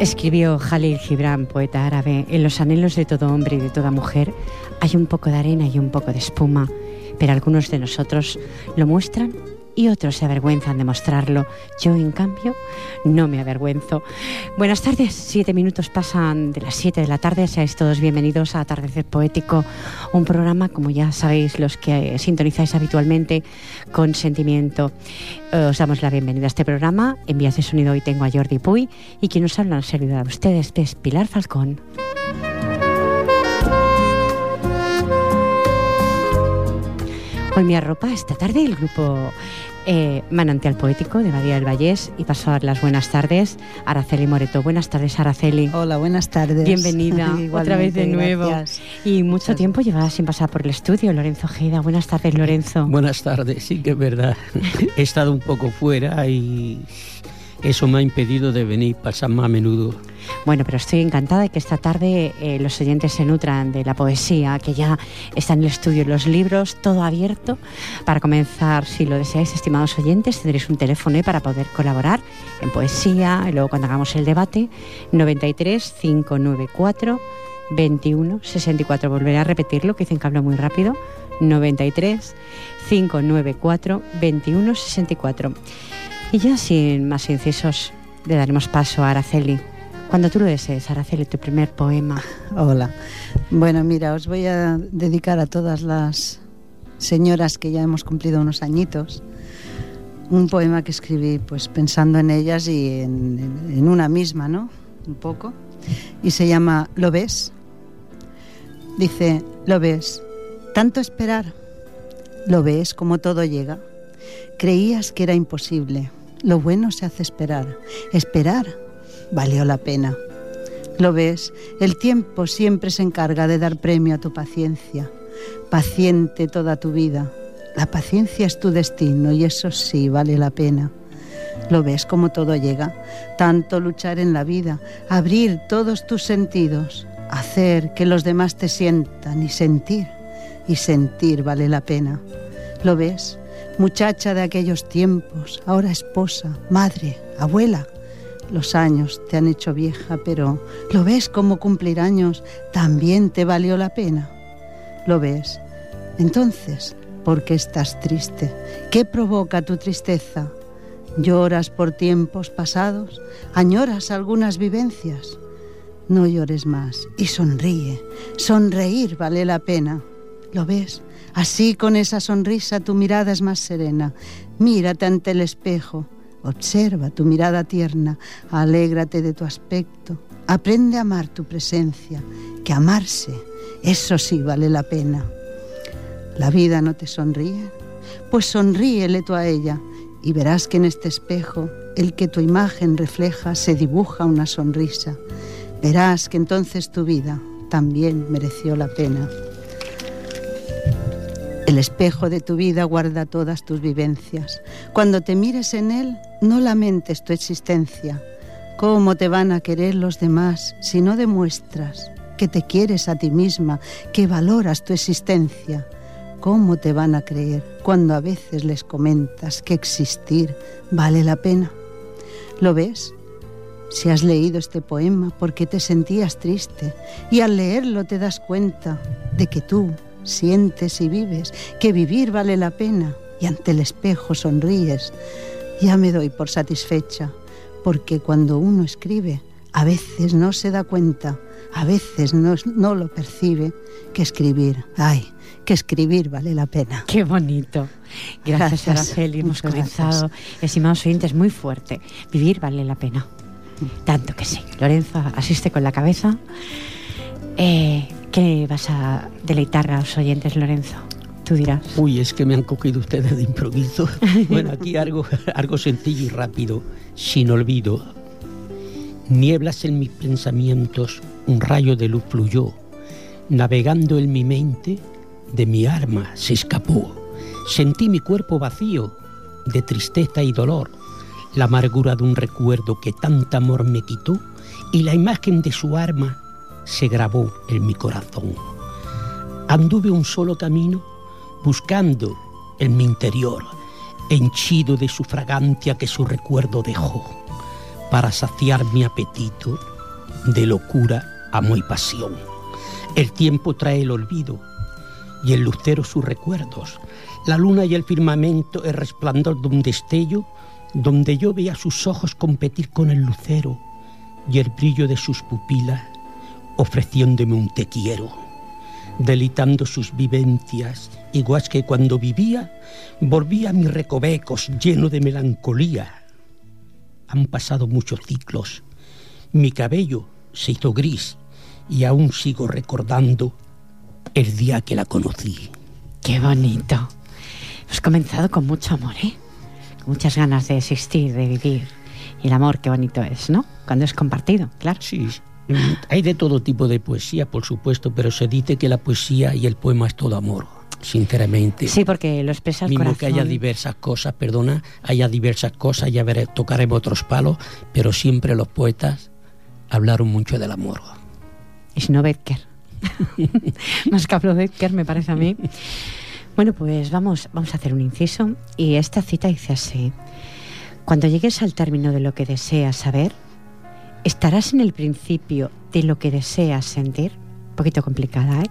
Escribió Jalil Gibran, poeta árabe, en los anhelos de todo hombre y de toda mujer hay un poco de arena y un poco de espuma, pero algunos de nosotros lo muestran y otros se avergüenzan de mostrarlo. Yo, en cambio, no me avergüenzo. Buenas tardes, siete minutos pasan de las siete de la tarde. Seáis todos bienvenidos a Atardecer Poético, un programa, como ya sabéis, los que sintonizáis habitualmente con sentimiento. Os damos la bienvenida a este programa. En vías de sonido hoy tengo a Jordi Puy y quien nos habla en servidor a ustedes es Pilar Falcón. Hoy me arropa esta tarde el grupo eh, Manantial Poético de Badía del Vallés y paso a dar las buenas tardes a Araceli Moreto. Buenas tardes, Araceli. Hola, buenas tardes. Bienvenida otra vez de nuevo. Y mucho tiempo llevaba sin pasar por el estudio, Lorenzo Ojeda. Buenas tardes, Lorenzo. Buenas tardes, sí que es verdad. He estado un poco fuera y eso me ha impedido de venir, pasar más a menudo. Bueno, pero estoy encantada de que esta tarde eh, los oyentes se nutran de la poesía, que ya está en el estudio, los libros, todo abierto. Para comenzar, si lo deseáis, estimados oyentes, tendréis un teléfono para poder colaborar en poesía y luego cuando hagamos el debate, 93 594 21 64. Volveré a repetirlo, que dicen que hablo muy rápido. 93 594 21 64. Y ya sin más incisos, le daremos paso a Araceli. Cuando tú lo desees, Araceli, tu primer poema. Hola. Bueno, mira, os voy a dedicar a todas las señoras que ya hemos cumplido unos añitos un poema que escribí pues pensando en ellas y en, en una misma, ¿no? Un poco. Y se llama ¿Lo ves? Dice, ¿lo ves? Tanto esperar. ¿Lo ves como todo llega? Creías que era imposible lo bueno se hace esperar. Esperar valió la pena. Lo ves, el tiempo siempre se encarga de dar premio a tu paciencia. Paciente toda tu vida. La paciencia es tu destino y eso sí vale la pena. Lo ves como todo llega. Tanto luchar en la vida, abrir todos tus sentidos, hacer que los demás te sientan y sentir. Y sentir vale la pena. Lo ves, muchacha de aquellos tiempos, ahora esposa, madre, abuela. Los años te han hecho vieja, pero ¿lo ves como cumplir años también te valió la pena? ¿Lo ves? Entonces, ¿por qué estás triste? ¿Qué provoca tu tristeza? ¿Lloras por tiempos pasados? ¿Añoras algunas vivencias? No llores más y sonríe. Sonreír vale la pena. ¿Lo ves? Así con esa sonrisa tu mirada es más serena. Mírate ante el espejo, observa tu mirada tierna, alégrate de tu aspecto, aprende a amar tu presencia, que amarse, eso sí vale la pena. ¿La vida no te sonríe? Pues sonríele tú a ella y verás que en este espejo, el que tu imagen refleja, se dibuja una sonrisa. Verás que entonces tu vida también mereció la pena. El espejo de tu vida guarda todas tus vivencias. Cuando te mires en él, no lamentes tu existencia. ¿Cómo te van a querer los demás si no demuestras que te quieres a ti misma, que valoras tu existencia? ¿Cómo te van a creer cuando a veces les comentas que existir vale la pena? ¿Lo ves? Si has leído este poema porque te sentías triste y al leerlo te das cuenta de que tú, sientes y vives, que vivir vale la pena y ante el espejo sonríes, ya me doy por satisfecha, porque cuando uno escribe, a veces no se da cuenta, a veces no, no lo percibe, que escribir, ay, que escribir vale la pena. Qué bonito. Gracias, Gracias. Araceli. Hemos Muchas comenzado, estimados oyentes, muy fuerte. Vivir vale la pena. Tanto que sí. Lorenzo asiste con la cabeza. Eh, ¿Qué vas a deleitar a los oyentes, Lorenzo? Tú dirás. Uy, es que me han cogido ustedes de improviso. Bueno, aquí algo, algo sencillo y rápido, sin olvido. Nieblas en mis pensamientos, un rayo de luz fluyó. Navegando en mi mente, de mi arma se escapó. Sentí mi cuerpo vacío de tristeza y dolor, la amargura de un recuerdo que tanto amor me quitó y la imagen de su arma se grabó en mi corazón. Anduve un solo camino buscando en mi interior, henchido de su fragancia que su recuerdo dejó, para saciar mi apetito de locura, amo y pasión. El tiempo trae el olvido y el lucero sus recuerdos, la luna y el firmamento, el resplandor de un destello, donde yo veía sus ojos competir con el lucero y el brillo de sus pupilas, ofreciéndome un te quiero, delitando sus vivencias, igual que cuando vivía, volvía a mis recovecos lleno de melancolía. Han pasado muchos ciclos, mi cabello se hizo gris y aún sigo recordando el día que la conocí. Qué bonito. Hemos comenzado con mucho amor, ¿eh? Con muchas ganas de existir, de vivir. Y el amor, qué bonito es, ¿no? Cuando es compartido, claro. Sí, hay de todo tipo de poesía, por supuesto, pero se dice que la poesía y el poema es todo amor, sinceramente. Sí, porque lo expresa el Mismo corazón. que haya diversas cosas, perdona, haya diversas cosas, ya veré, tocaremos otros palos, pero siempre los poetas hablaron mucho del amor. Y si no, Becker. Más que hablo de Becker, me parece a mí. Bueno, pues vamos, vamos a hacer un inciso. Y esta cita dice así. Cuando llegues al término de lo que deseas saber, estarás en el principio de lo que deseas sentir. Un poquito complicada, ¿eh?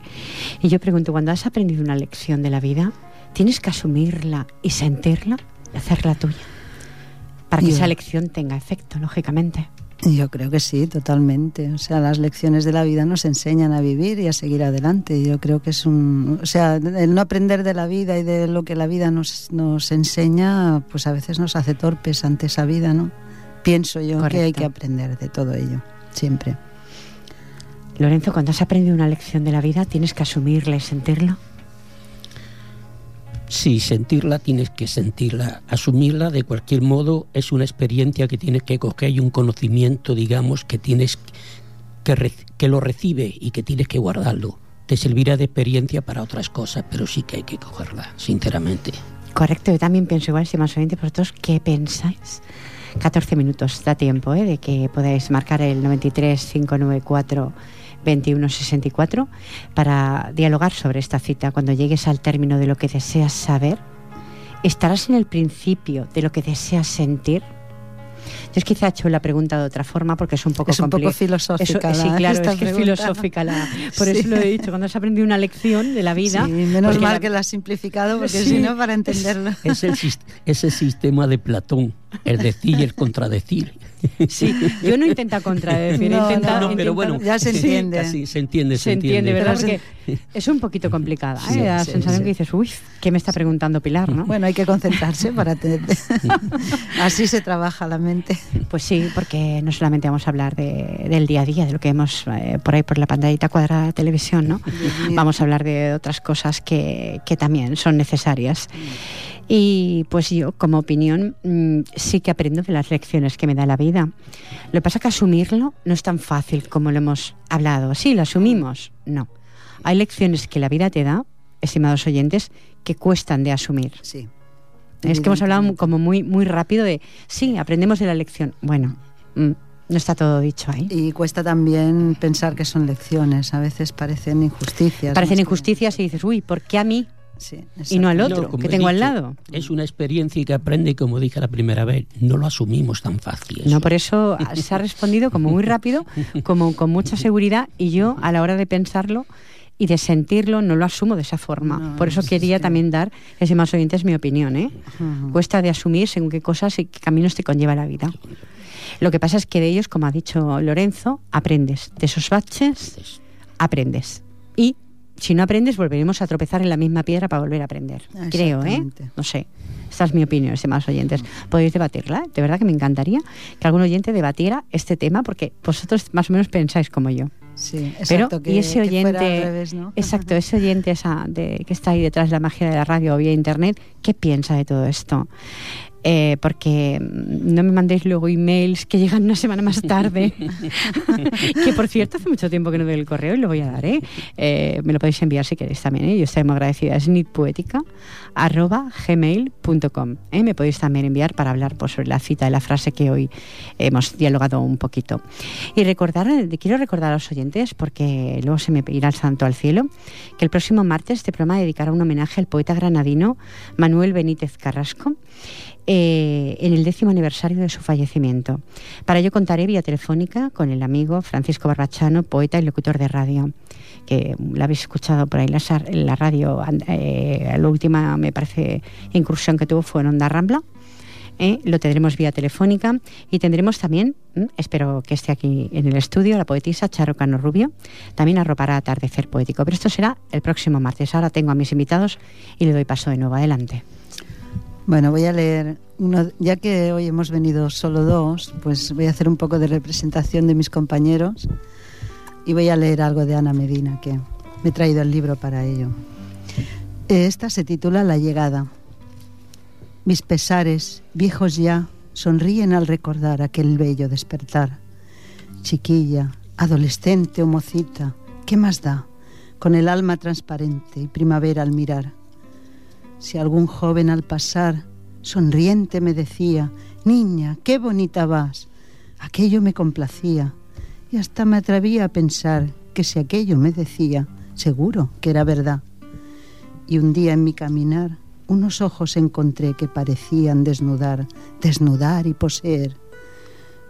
Y yo pregunto, cuando has aprendido una lección de la vida, tienes que asumirla y sentirla y hacerla tuya. Para que Yo- esa lección tenga efecto, lógicamente. Yo creo que sí, totalmente. O sea, las lecciones de la vida nos enseñan a vivir y a seguir adelante. Yo creo que es un... O sea, el no aprender de la vida y de lo que la vida nos, nos enseña, pues a veces nos hace torpes ante esa vida, ¿no? Pienso yo que hay que aprender de todo ello, siempre. Lorenzo, cuando has aprendido una lección de la vida, tienes que asumirla y sentirla. Sí, sentirla tienes que sentirla, asumirla de cualquier modo es una experiencia que tienes que coger y un conocimiento, digamos, que tienes que, que lo recibe y que tienes que guardarlo. Te servirá de experiencia para otras cosas, pero sí que hay que cogerla, sinceramente. Correcto, yo también pienso igual, estimados oyentes, vosotros, ¿qué pensáis? 14 minutos, da tiempo ¿eh? de que podáis marcar el 93 594 2164 para dialogar sobre esta cita. Cuando llegues al término de lo que deseas saber, estarás en el principio de lo que deseas sentir. Yo es quizá he hecho la pregunta de otra forma porque es un poco Es un poco filosófica Eso- sí, la- claro, esta es que es filosófica la. Por Sí. eso lo he dicho. Cuando has aprendido una lección de la vida. Sí, menos mal la- que la has simplificado, porque Sí. si no, para entenderlo. Es el, sis- ese sistema de Platón, el decir y el contradecir. Sí, yo no intento contradecir, No, pero bueno, ya se sí, entiende. casi se entiende, se entiende, ¿verdad? Porque es un poquito complicada, ¿eh? Sí, la sí, sensación sí. que dices, uy, ¿qué me está preguntando Pilar, no? Bueno, hay que concentrarse para entender. Así se trabaja la mente. Pues sí, porque no solamente vamos a hablar de- del día a día, de lo que vemos eh, por ahí por la pantallita cuadrada de televisión, ¿no? Vamos a hablar de otras cosas que, que también son necesarias. Y pues yo, como opinión, mm, sí que aprendo de las lecciones que me da la vida. Lo que pasa es que asumirlo no es tan fácil como lo hemos hablado. Sí, lo asumimos. No. Hay lecciones que la vida te da, estimados oyentes, que cuestan de asumir. Sí. Es que hemos hablado como muy, muy rápido de, sí, aprendemos de la lección. Bueno, mm, no está todo dicho ahí. Y cuesta también pensar que son lecciones. A veces parecen injusticias. Parecen más que- injusticias y dices, uy, ¿por qué a mí Sí, y no al otro que tengo al lado? Es una experiencia que aprende, como dije la primera vez, no lo asumimos tan fácil. eso. No, por eso se ha respondido como muy rápido, como con mucha seguridad, y yo a la hora de pensarlo y de sentirlo no lo asumo de esa forma. No, por eso es quería que- también dar, ese más oyentes, mi opinión. ¿eh? Cuesta de asumir según qué cosas y qué caminos te conlleva la vida. Lo que pasa es que de ellos, como ha dicho Lorenzo, aprendes. De esos baches, aprendes. Y si no aprendes, volveremos a tropezar en la misma piedra para volver a aprender. Creo, ¿eh? No sé. Esta es mi opinión, estimados oyentes. Podéis debatirla. De verdad que me encantaría que algún oyente debatiera este tema, porque vosotros más o menos pensáis como yo. Sí, exacto. Pero, y ese oyente, exacto, ese oyente esa de, que está ahí detrás de la magia de la radio o vía internet, ¿qué piensa de todo esto? Eh, porque no me mandéis luego emails que llegan una semana más tarde. que por cierto, hace mucho tiempo que no doy el correo y lo voy a dar. ¿eh? eh me lo podéis enviar si queréis también. ¿eh? Yo estoy muy agradecida. Es. Me podéis también enviar para hablar pues, sobre la cita de la frase que hoy hemos dialogado un poquito. Y recordar, quiero recordar a los oyentes, porque luego se me irá el santo al cielo, que el próximo martes este programa dedicará un homenaje al poeta granadino Manuel Benítez Carrasco. Eh, en el décimo aniversario de su fallecimiento. Para ello contaré vía telefónica con el amigo Francisco Barbachano, poeta y locutor de radio, que la habéis escuchado por ahí en la, radio. Eh, la última, me parece, incursión que tuvo fue en Onda Rambla. Eh, lo tendremos vía telefónica y tendremos también, espero que esté aquí en el estudio, la poetisa Charo Cano Rubio, también arropará Atardecer Poético. Pero esto será el próximo martes. Ahora tengo a mis invitados y le doy paso de nuevo. Adelante. Bueno, voy a leer uno, ya que hoy hemos venido solo dos, pues voy a hacer un poco de representación de mis compañeros y voy a leer algo de Ana Medina, que me he traído el libro para ello. Esta se titula La llegada. Mis pesares, viejos ya, sonríen al recordar aquel bello despertar. Chiquilla, adolescente o mocita, ¿qué más da? Con el alma transparente y primavera al mirar si algún joven al pasar, sonriente me decía, Niña, qué bonita vas, aquello me complacía y hasta me atrevía a pensar que si aquello me decía, seguro que era verdad. Y un día en mi caminar, unos ojos encontré que parecían desnudar, desnudar y poseer.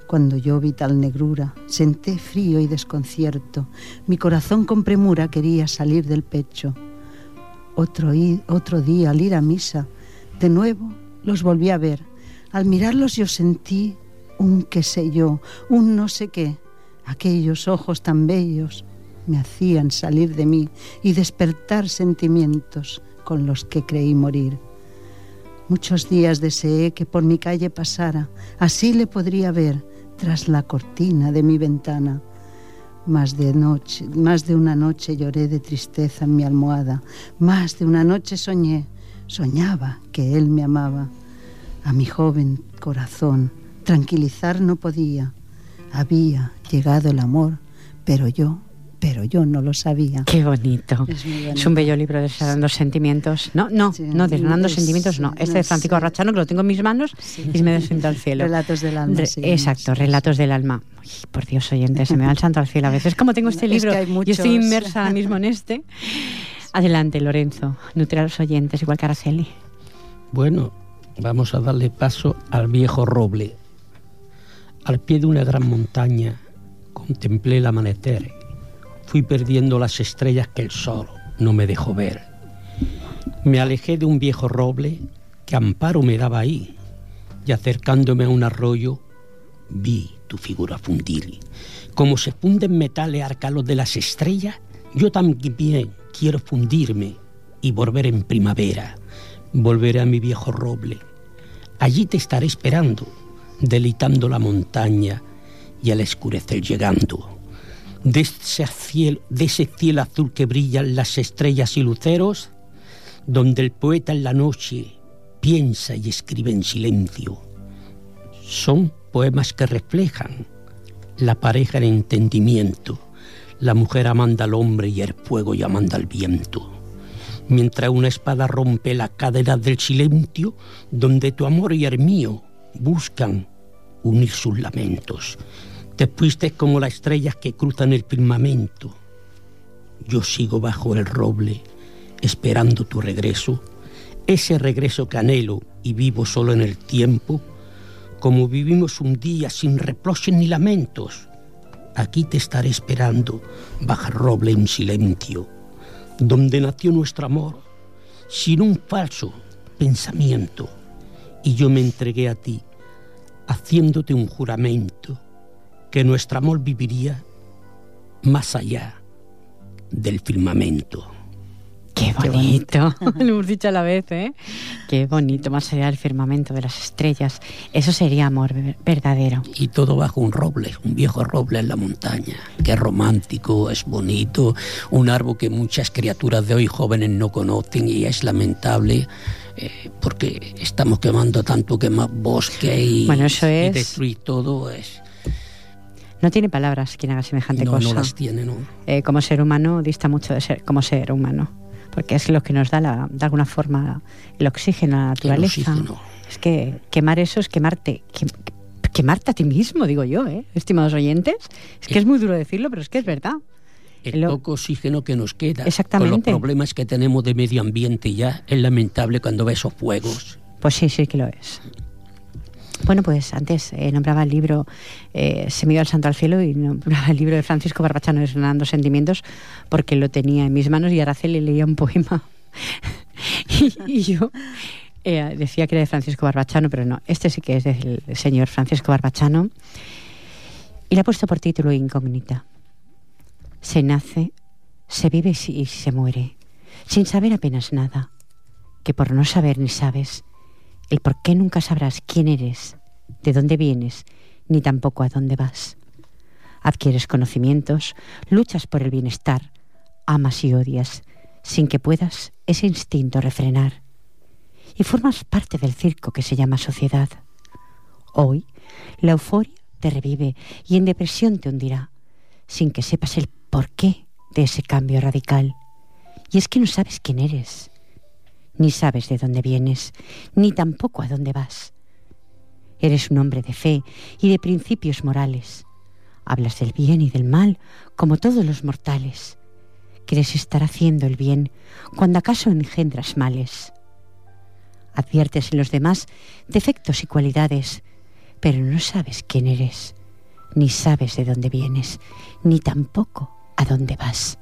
Cuando yo vi tal negrura, senté frío y desconcierto. Mi corazón con premura quería salir del pecho otro, otro día al ir a misa, de nuevo los volví a ver. Al mirarlos yo sentí un qué sé yo, un no sé qué. Aquellos ojos tan bellos me hacían salir de mí y despertar sentimientos con los que creí morir. Muchos días deseé que por mi calle pasara, así le podría ver tras la cortina de mi ventana. Más de, noche, más de una noche lloré de tristeza en mi almohada, más de una noche soñé, soñaba que él me amaba. A mi joven corazón tranquilizar no podía. Había llegado el amor, pero yo pero yo no lo sabía. Qué bonito. Es, un bello libro desgranando sentimientos. No, no, no, desgranando sentimientos no. Este de Francisco Arrachano, que lo tengo en mis manos y me desciendo al cielo. Relatos del alma. exacto, relatos del alma. por Dios, oyente, se me va el santo al cielo a veces. Como tengo este libro, yo estoy inmersa ahora mismo en este. Adelante, Lorenzo, nutre a los oyentes, igual que Araceli. Bueno, vamos a darle paso al viejo roble. Al pie de una gran montaña contemplé el amanecer fui perdiendo las estrellas que el sol no me dejó ver. Me alejé de un viejo roble que amparo me daba ahí, y acercándome a un arroyo, vi tu figura fundir. Como se funden metales arcalos de las estrellas, yo también quiero fundirme y volver en primavera. Volveré a mi viejo roble. Allí te estaré esperando, delitando la montaña y al escurecer llegando de ese, cielo, de ese azul que brillan las estrellas y luceros, donde el poeta en la noche piensa y escribe en silencio. Son poemas que reflejan la pareja en entendimiento, la mujer amanda al hombre y el fuego amanda al viento. Mientras una espada rompe la cadena del silencio, donde tu amor y el mío buscan unir sus lamentos. Te fuiste como las estrellas que cruzan el firmamento. Yo sigo bajo el roble, esperando tu regreso, ese regreso que anhelo y vivo solo en el tiempo, como vivimos un día sin reproches ni lamentos. Aquí te estaré esperando, bajo el roble en silencio, donde nació nuestro amor, sin un falso pensamiento, y yo me entregué a ti haciéndote un juramento que nuestro amor viviría más allá del firmamento. Qué bonito, lo hemos dicho a la vez, ¿eh? Qué bonito, más allá del firmamento de las estrellas. Eso sería amor verdadero. Y todo bajo un roble, un viejo roble en la montaña, es romántico, es bonito, un árbol que muchas criaturas de hoy jóvenes no conocen y es lamentable eh, porque estamos quemando tanto que más bosque y, bueno, eso es... destruir todo. Es, no tiene palabras quien haga semejante no, cosa. No las tiene, no. Eh, como ser humano dista mucho de ser como ser humano porque es lo que nos da la, de alguna forma el oxígeno a la naturaleza. Es que quemar eso es quemarte, quemarte a ti mismo, digo yo, ¿eh? estimados oyentes. Es que es muy duro decirlo, pero es que es verdad. El poco oxígeno que nos queda Exactamente. con los problemas que tenemos de medio ambiente ya es lamentable cuando ves esos fuegos. Pues sí, sí que lo es. Bueno, pues antes eh, nombraba el libro eh, Se me iba el santo al cielo y nombraba el libro de Francisco Barbachano, Desgranando Sentimientos, porque lo tenía en mis manos y Araceli leía un poema. y, yo eh, decía que era de Francisco Barbachano, pero no, este sí que es del señor Francisco Barbachano. Y le ha puesto por título Incógnita. Se nace, se vive y se muere, sin saber apenas nada, que por no saber ni sabes, el por qué nunca sabrás quién eres, de dónde vienes, ni tampoco a dónde vas. Adquieres conocimientos, luchas por el bienestar, amas y odias, sin que puedas ese instinto refrenar. Y formas parte del circo que se llama sociedad. Hoy, la euforia te revive y en depresión te hundirá, sin que sepas el porqué de ese cambio radical. Y es que no sabes quién eres, ni sabes de dónde vienes, ni tampoco a dónde vas. Eres un hombre de fe y de principios morales. Hablas del bien y del mal como todos los mortales. Quieres estar haciendo el bien cuando acaso engendras males. Adviertes en los demás defectos y cualidades, pero no sabes quién eres, ni sabes de dónde vienes, ni tampoco a dónde vas.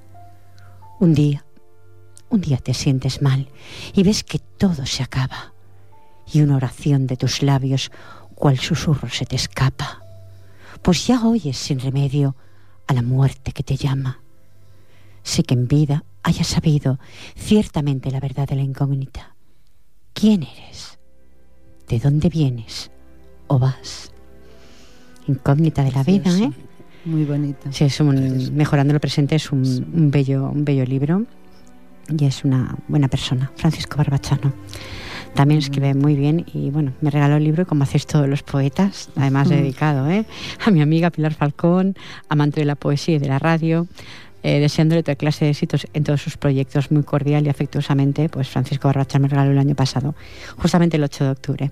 Un día un día te sientes mal y ves que todo se acaba y una oración de tus labios cual susurro se te escapa, pues ya oyes sin remedio a la muerte que te llama. Sé que en vida hayas sabido ciertamente la verdad de la incógnita. ¿Quién eres? ¿De dónde vienes o vas? Incógnita de la vida, ¿eh? Muy bonita. Sí, es un, Mejorando lo presente es un, un, bello, un bello libro y es una buena persona, Francisco Barbachano. También escribe muy bien y bueno, me regaló el libro como hacéis todos los poetas, además dedicado ¿eh? a mi amiga Pilar Falcón, amante de la poesía y de la radio, eh, deseándole toda clase de éxitos en todos sus proyectos, muy cordial y afectuosamente, pues Francisco Barbachano me regaló el año pasado, justamente el 8 de octubre.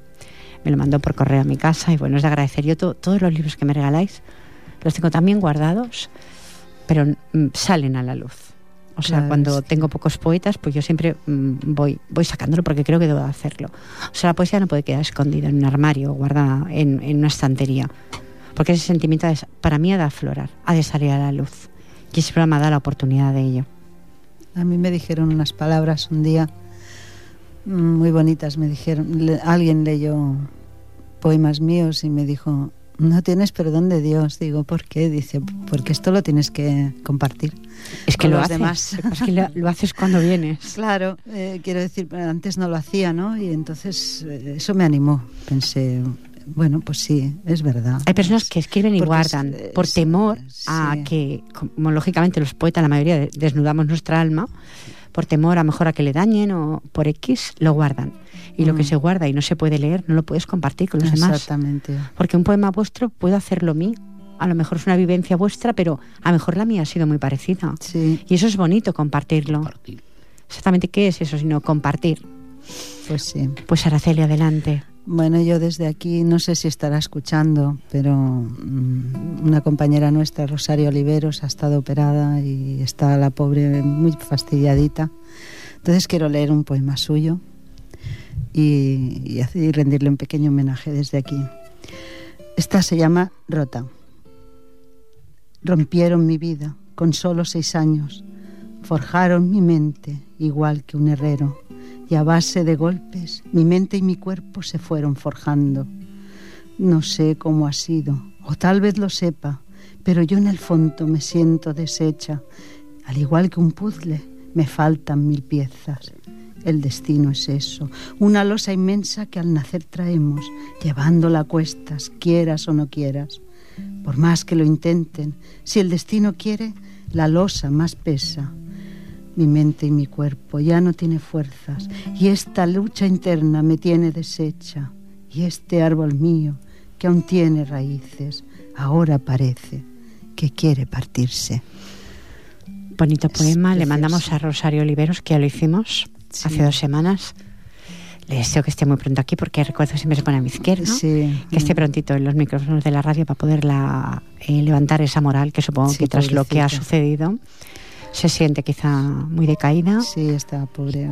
Me lo mandó por correo a mi casa y bueno, es de agradecer. Yo todos los libros que me regaláis los tengo también guardados, pero mm, salen a la luz. O sea, Claro, cuando tengo pocos poetas, pues yo siempre mm, voy, voy sacándolo porque creo que debo de hacerlo. O sea, la poesía no puede quedar escondida en un armario o guardada en, en una estantería. Porque ese sentimiento es- para mí ha de aflorar, ha de salir a la luz. Y ese programa da la oportunidad de ello. A mí me dijeron unas palabras un día mm, muy bonitas. Me dijeron, le- alguien leyó poemas míos y me dijo, no tienes perdón de Dios. Digo, ¿por qué? Dice, porque esto lo tienes que compartir. Es que Con lo los haces, demás. es que lo, lo haces cuando vienes. Claro, eh, quiero decir, antes no lo hacía, ¿no? Y entonces eh, eso me animó. Pensé, bueno, pues sí, es verdad. Hay personas que escriben y Porque guardan por sí, temor a que, como lógicamente los poetas, la mayoría de- desnudamos nuestra alma, por temor a lo mejor a que le dañen o por X, lo guardan. Y lo que Mm. se guarda y no se puede leer, no lo puedes compartir con los demás. Exactamente. Porque un poema vuestro puede hacerlo mí. A lo mejor es una vivencia vuestra, pero a lo mejor la mía ha sido muy parecida. Sí, Y eso es bonito compartirlo. Compartir. Exactamente qué es eso, sino compartir. pues sí. Pues Araceli, adelante. Bueno, yo desde aquí no sé si estará escuchando, pero mm, una compañera nuestra, Rosario Oliveros, ha estado operada y está la pobre muy fastidiadita. Entonces quiero leer un poema suyo y, rendirle un pequeño homenaje desde aquí. Esta se llama Rota. Rompieron mi vida con solo seis años, forjaron mi mente igual que un herrero y a base de golpes mi mente y mi cuerpo se fueron forjando. No sé cómo ha sido, o tal vez lo sepa, pero yo en el fondo me siento deshecha. Al igual que un puzzle, me faltan mil piezas. El destino es eso, una losa inmensa que al nacer traemos, llevándola a cuestas, quieras o no quieras. Por más que lo intenten, si el destino quiere, la losa más pesa. Mi mente y mi cuerpo ya no tiene fuerzas y esta lucha interna me tiene deshecha. Y este árbol mío, que aún tiene raíces, ahora parece que quiere partirse. Bonito poema, le mandamos a Rosario Oliveros, que ya lo hicimos hace dos semanas. Le deseo que esté muy pronto aquí porque recuerdo siempre se pone a mi izquierda. Que esté prontito en los micrófonos de la radio para poderla eh, levantar esa moral que supongo que tras lo que ha sucedido se siente quizá muy decaída. Sí, está pobre.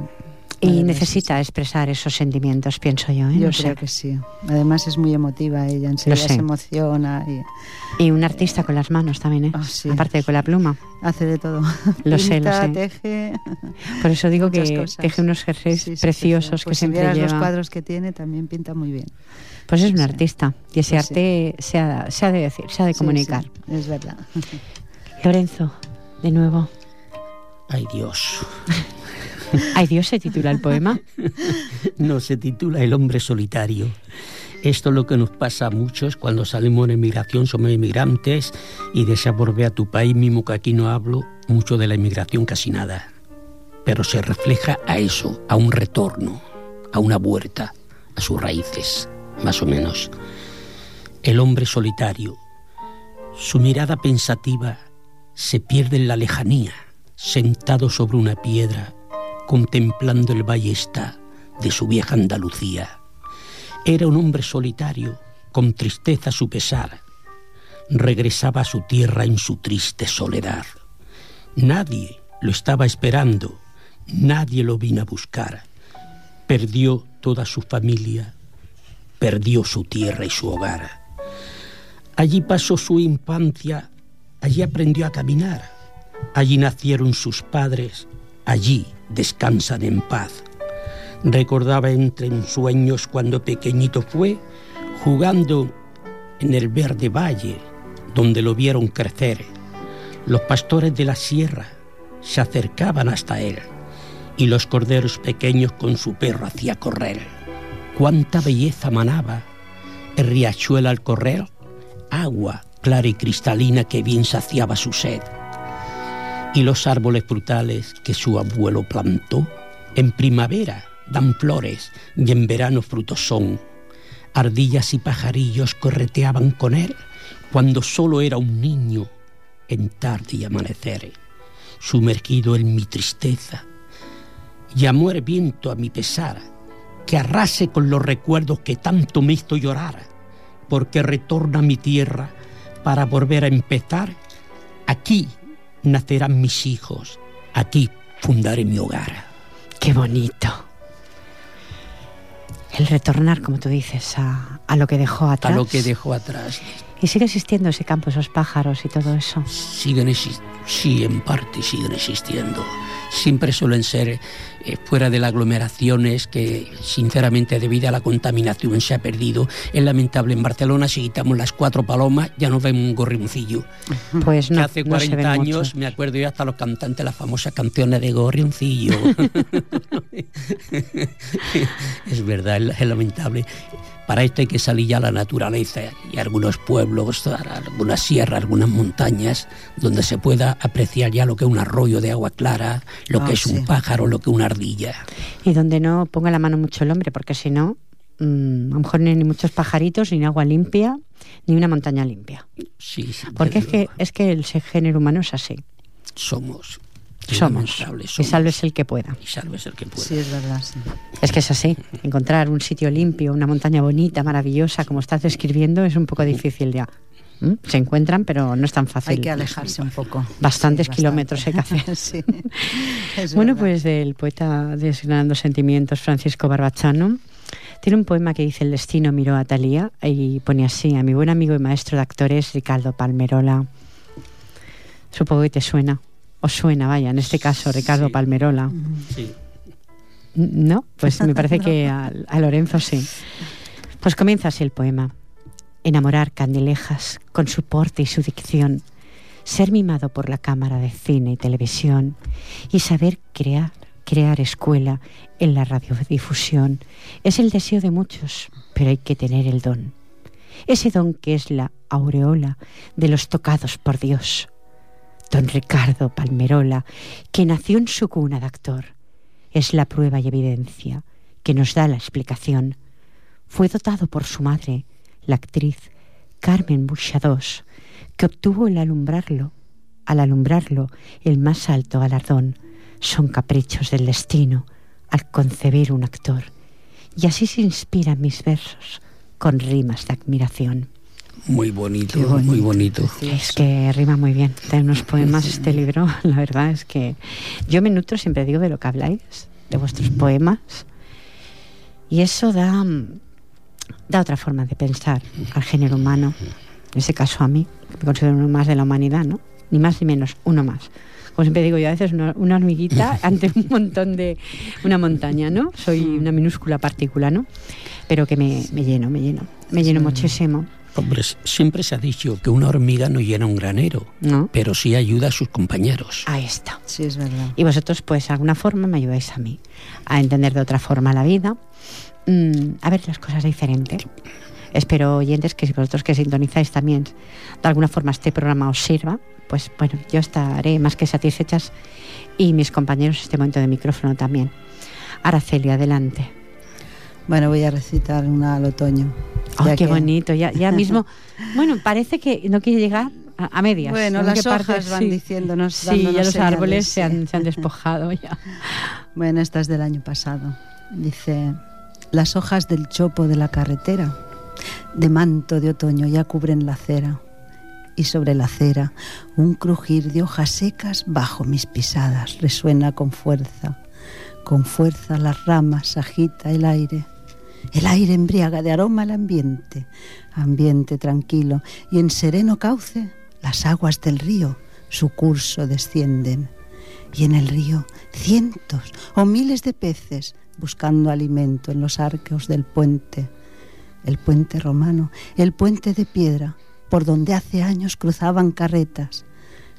Y necesita expresar esos sentimientos, pienso yo. ¿eh? Yo creo que sí. Además es muy emotiva ella, enseguida se emociona. Y... y un artista con las manos también, ¿eh? Ah, aparte de con la pluma. Hace de todo. Lo sé, lo sé. teje. Por eso digo que teje unos jerseys preciosos que pues siempre lleva. los cuadros que tiene también pinta muy bien. Pues es un artista y ese pues arte se ha, se ha, de decir, se ha de comunicar. es verdad. Lorenzo, de nuevo. Ay Dios. Ay Dios se titula el poema. No, se titula El hombre solitario. Esto es lo que nos pasa a muchos cuando salimos en emigración, somos inmigrantes y deseas volver a tu país, mismo que aquí no hablo mucho de la inmigración, casi nada. Pero se refleja a eso, a un retorno, a una vuelta, a sus raíces, más o menos. El hombre solitario, su mirada pensativa se pierde en la lejanía, sentado sobre una piedra contemplando el valle está de su vieja Andalucía. Era un hombre solitario, con tristeza su pesar. Regresaba a su tierra en su triste soledad. Nadie lo estaba esperando, nadie lo vino a buscar. Perdió toda su familia, perdió su tierra y su hogar. Allí pasó su infancia, allí aprendió a caminar, allí nacieron sus padres, allí descansan en paz. Recordaba entre sueños cuando pequeñito fue, jugando en el verde valle donde lo vieron crecer. Los pastores de la sierra se acercaban hasta él y los corderos pequeños con su perro hacía correr. Cuánta belleza manaba el riachuelo al correr, agua clara y cristalina que bien saciaba su sed y los árboles frutales que su abuelo plantó, en primavera dan flores y en verano frutos son. Ardillas y pajarillos correteaban con él cuando solo era un niño en tarde y amanecer, sumergido en mi tristeza. Llamó el viento a mi pesar, que arrase con los recuerdos que tanto me hizo llorar, porque retorna a mi tierra para volver a empezar aquí nacerán mis hijos, aquí fundaré mi hogar. Qué bonito. El retornar, como tú dices, a, lo que dejó atrás. A lo que dejó atrás. ¿Y sigue existiendo ese campo, esos pájaros y todo eso? Siguen sí, en parte siguen existiendo. Siempre suelen ser eh, fuera de las aglomeraciones que sinceramente debido a la contaminación se ha perdido. Es lamentable en Barcelona si quitamos las cuatro palomas ya no vemos un gorrioncillo. Pues no. hace 40 años me acuerdo yo hasta los cantantes las famosas canciones de gorrioncillo. es verdad, es lamentable. Para esto hay que salir ya a la naturaleza y algunos pueblos, algunas sierras, algunas montañas, donde se pueda apreciar ya lo que es un arroyo de agua clara, lo que ah, es un pájaro, lo que es una ardilla. Y donde no ponga la mano mucho el hombre, porque si no, mm, a lo mejor ni muchos pajaritos, ni agua limpia, ni una montaña limpia. Sí, Porque es que, es que el género humano es así. Somos somos. Y salves el que pueda. Y salves el que pueda. Sí, es verdad. Es que es así. Encontrar un sitio limpio, una montaña bonita, maravillosa, como estás describiendo, es un poco difícil ya. ¿Mm? Se encuentran, pero no es tan fácil. Hay que alejarse un poco. Bastantes kilómetros hay que hacer. sí, bueno, pues el poeta Desgranando Sentimientos, Francisco Barbachano, tiene un poema que dice El destino miró a Talía y pone así, a mi buen amigo y maestro de actores, Ricardo Palmerola. Supongo que te suena. Os suena, vaya, en este caso, Ricardo Palmerola. Sí. ¿No? Pues me parece que a, Lorenzo sí. Pues comienza así el poema. enamorar candilejas con su porte y su dicción, ser mimado por la cámara de cine y televisión y saber crear, crear escuela en la radiodifusión. Es el deseo de muchos, pero hay que tener el don. Ese don que es la aureola de los tocados por Dios. Don Ricardo Palmerola, que nació en su cuna de actor, es la prueba y evidencia que nos da la explicación. Fue dotado por su madre, la actriz Carmen Buchados, que obtuvo el alumbrarlo, al alumbrarlo el más alto galardón. Son caprichos del destino al concebir un actor. Y así se inspiran mis versos con rimas de admiración. Muy bonito, muy bonito. Es que rima muy bien. Tiene unos poemas este libro, la verdad es que yo me nutro, siempre digo, de lo que habláis, de vuestros poemas. Y eso da, da otra forma de pensar al género humano, en ese caso a mí, que me considero uno más de la humanidad, ¿no? Ni más ni menos, uno más. Como siempre digo yo, a veces una, una hormiguita ante un montón de... una montaña, ¿no? Soy una minúscula partícula, ¿no? Pero que me, me lleno, me lleno, me lleno muchísimo. Hombre, siempre se ha dicho que una hormiga no llena un granero, ¿No? pero sí ayuda a sus compañeros. Ahí está. Sí, es verdad. Y vosotros, pues, de alguna forma me ayudáis a mí a entender de otra forma la vida, mm, a ver las cosas diferente. Espero, oyentes, que si vosotros que sintonizáis también, de alguna forma este programa os sirva, pues bueno, yo estaré más que satisfechas y mis compañeros este momento de micrófono también. Araceli, adelante. Bueno, voy a recitar una al otoño. ¡Ay, ya qué que- bonito! Ya, ya mismo. bueno, parece que no quiere llegar a, a medias. Bueno, ¿En las hojas van Sí. diciéndonos. Sí, ya los árboles se han, se han despojado ya. Bueno, esta es del año pasado. Dice, las hojas del chopo de la carretera, de manto de otoño, ya cubren la acera. Y sobre la acera, un crujir de hojas secas bajo mis pisadas resuena con fuerza. Con fuerza las ramas agita el aire. El aire embriaga de aroma el ambiente, ambiente tranquilo, y en sereno cauce las aguas del río su curso descienden y en el río cientos o miles de peces buscando alimento en los arcos del puente, el puente romano, el puente de piedra, por donde hace años cruzaban carretas,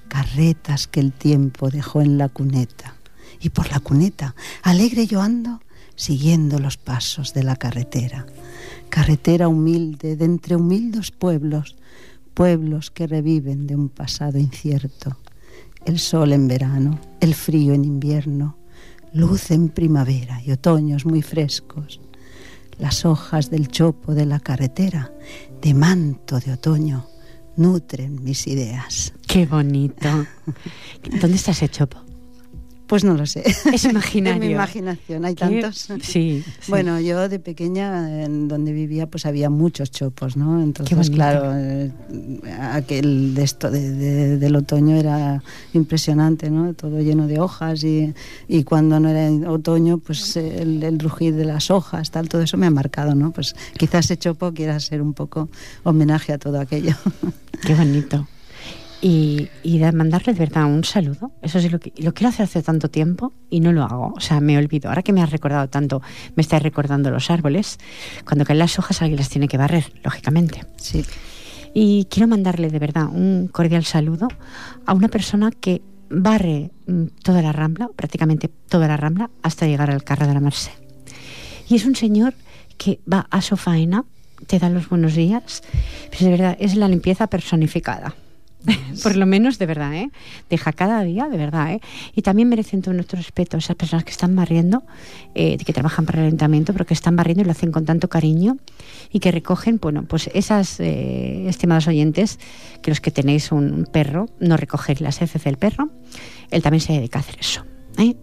carretas que el tiempo dejó en la cuneta. Y por la cuneta, alegre yo ando, siguiendo los pasos de la carretera, carretera humilde de entre humildes pueblos, pueblos que reviven de un pasado incierto el sol en verano, el frío en invierno, luz en primavera y otoños muy frescos, las hojas del chopo de la carretera, de manto de otoño, nutren mis ideas. ¡Qué bonito! ¿Dónde está ese chopo? Pues no lo sé. Es imaginario. en mi imaginación, hay ¿Qué? tantos. Sí, sí. Bueno, yo de pequeña, en donde vivía, pues había muchos chopos, ¿no? Entonces, claro, eh, aquel de esto de- de- del otoño era impresionante, ¿no? Todo lleno de hojas y, y cuando no era otoño, pues el, el rugir de las hojas, tal, todo eso me ha marcado, ¿no? Pues quizás ese chopo quiera ser un poco homenaje a todo aquello. Qué bonito. Y, y de mandarle de verdad un saludo. Eso sí, lo, que, lo quiero hacer hace tanto tiempo y no lo hago. O sea, me olvido. Ahora que me has recordado tanto, me estáis recordando los árboles. Cuando caen las hojas, alguien las tiene que barrer, lógicamente. Sí. Y quiero mandarle de verdad un cordial saludo a una persona que barre mm, toda la rambla, prácticamente toda la rambla, hasta llegar al carro de la Merced. Y es un señor que va a su faena, te da los buenos días, pero de verdad es la limpieza personificada. Por lo menos de verdad, ¿eh? Deja cada día, de verdad, ¿eh? Y también merecen todo nuestro respeto esas personas que están barriendo, eh, que trabajan para el ayuntamiento, pero que están barriendo y lo hacen con tanto cariño y que recogen, bueno, pues esas, eh, estimados oyentes, que los que tenéis un perro, no recogéis las heces del perro, él también se dedica a hacer eso, ¿eh?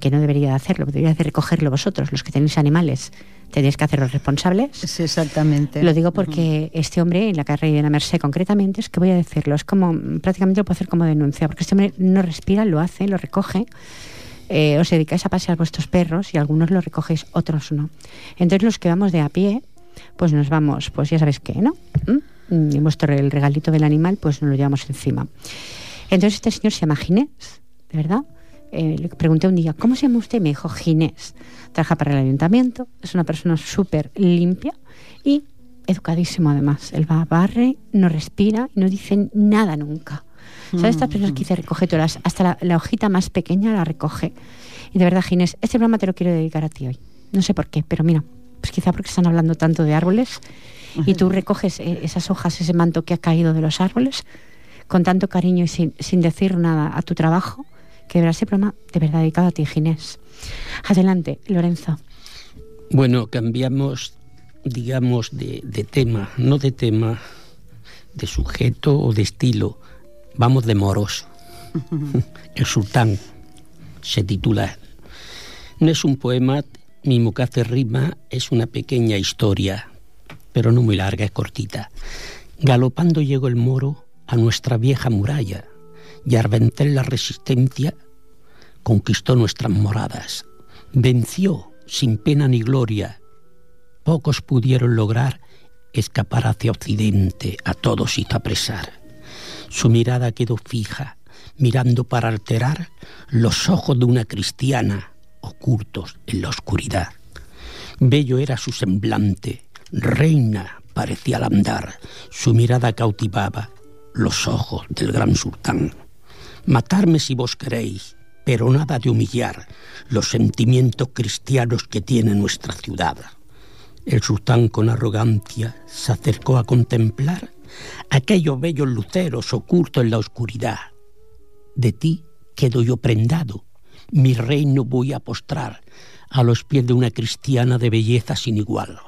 Que no debería de hacerlo, debería de recogerlo vosotros, los que tenéis animales, tenéis que hacerlos responsables. Sí, exactamente. Lo digo porque este hombre, en la carrera de la Merced concretamente, es que voy a decirlo, es como, prácticamente lo puedo hacer como denuncia, porque este hombre no respira, lo hace, lo recoge. Eh, os dedicáis a pasear vuestros perros y algunos lo recogéis, otros no. Entonces los que vamos de a pie, pues nos vamos, pues ya sabéis qué, ¿no? ¿Mm? Y vuestro el regalito del animal, pues nos lo llevamos encima. Entonces este señor se llama Ginés, ¿de verdad? Eh, le pregunté un día, ¿cómo se llama usted? Y me dijo, Ginés. Trabaja para el ayuntamiento, es una persona súper limpia y educadísimo además. Él va, barre, no respira y no dice nada nunca. ¿Sabes? Estas personas que dice recoge todas, hasta la, hojita más pequeña la recoge. Y de verdad, Ginés, este programa te lo quiero dedicar a ti hoy. No sé por qué, pero mira, pues quizá porque están hablando tanto de árboles y tú recoges eh, esas hojas, ese manto que ha caído de los árboles con tanto cariño y sin, sin decir nada a tu trabajo, que verás ese programa de verdad dedicado a ti, Ginés. Adelante, Lorenzo. Bueno, cambiamos, digamos, de, de tema, no de tema, de sujeto o de estilo. Vamos de moros. El sultán se titula. No es un poema, mismo que hace rima, es una pequeña historia, pero no muy larga, es cortita. Galopando llegó el moro a nuestra vieja muralla y Arbentel la resistencia conquistó nuestras moradas, venció sin pena ni gloria. Pocos pudieron lograr escapar hacia Occidente, a todos hizo apresar. Su mirada quedó fija, mirando para alterar los ojos de una cristiana ocultos en la oscuridad. Bello era su semblante, reina parecía al andar, su mirada cautivaba, los ojos del gran sultán. Matarme si vos queréis, pero nada de humillar los sentimientos cristianos que tiene nuestra ciudad. El sultán con arrogancia se acercó a contemplar aquellos bellos luceros ocultos en la oscuridad. De ti quedo yo prendado, mi reino voy a postrar a los pies de una cristiana de belleza sin igual.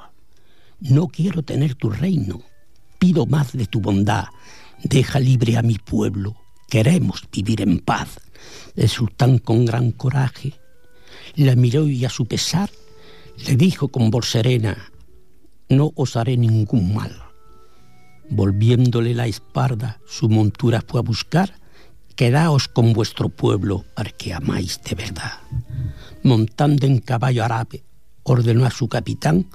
No quiero tener tu reino, pido más de tu bondad, Deja libre a mi pueblo, queremos vivir en paz. El sultán con gran coraje la miró y a su pesar le dijo con voz serena, no os haré ningún mal. Volviéndole la espalda, su montura fue a buscar, quedaos con vuestro pueblo al que amáis de verdad. Montando en caballo árabe, ordenó a su capitán,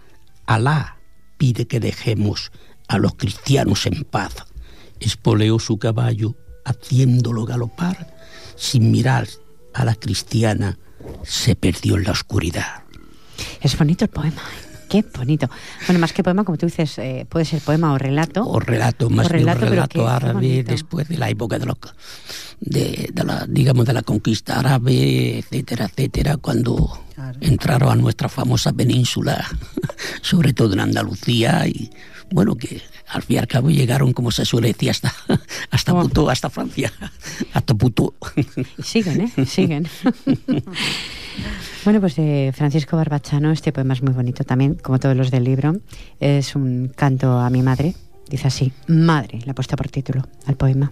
Alá pide que dejemos a los cristianos en paz espoleó su caballo, haciéndolo galopar, sin mirar a la cristiana, se perdió en la oscuridad. Es bonito el poema. Qué bonito. Bueno, más que poema, como tú dices, eh, puede ser poema o relato. O relato, más que un relato árabe después de la época de, de, la, digamos, de la conquista árabe, etcétera, etcétera, cuando entraron a nuestra famosa península, sobre todo en Andalucía, y bueno, que al fin y al cabo llegaron, como se suele decir, hasta, hasta Puto, hasta Francia, hasta Puto. Siguen, ¿eh? Siguen. bueno, pues de Francisco Barbachano, este poema es muy bonito también, como todos los del libro. Es un canto a mi madre. Dice así, madre, le ha puesto por título al poema.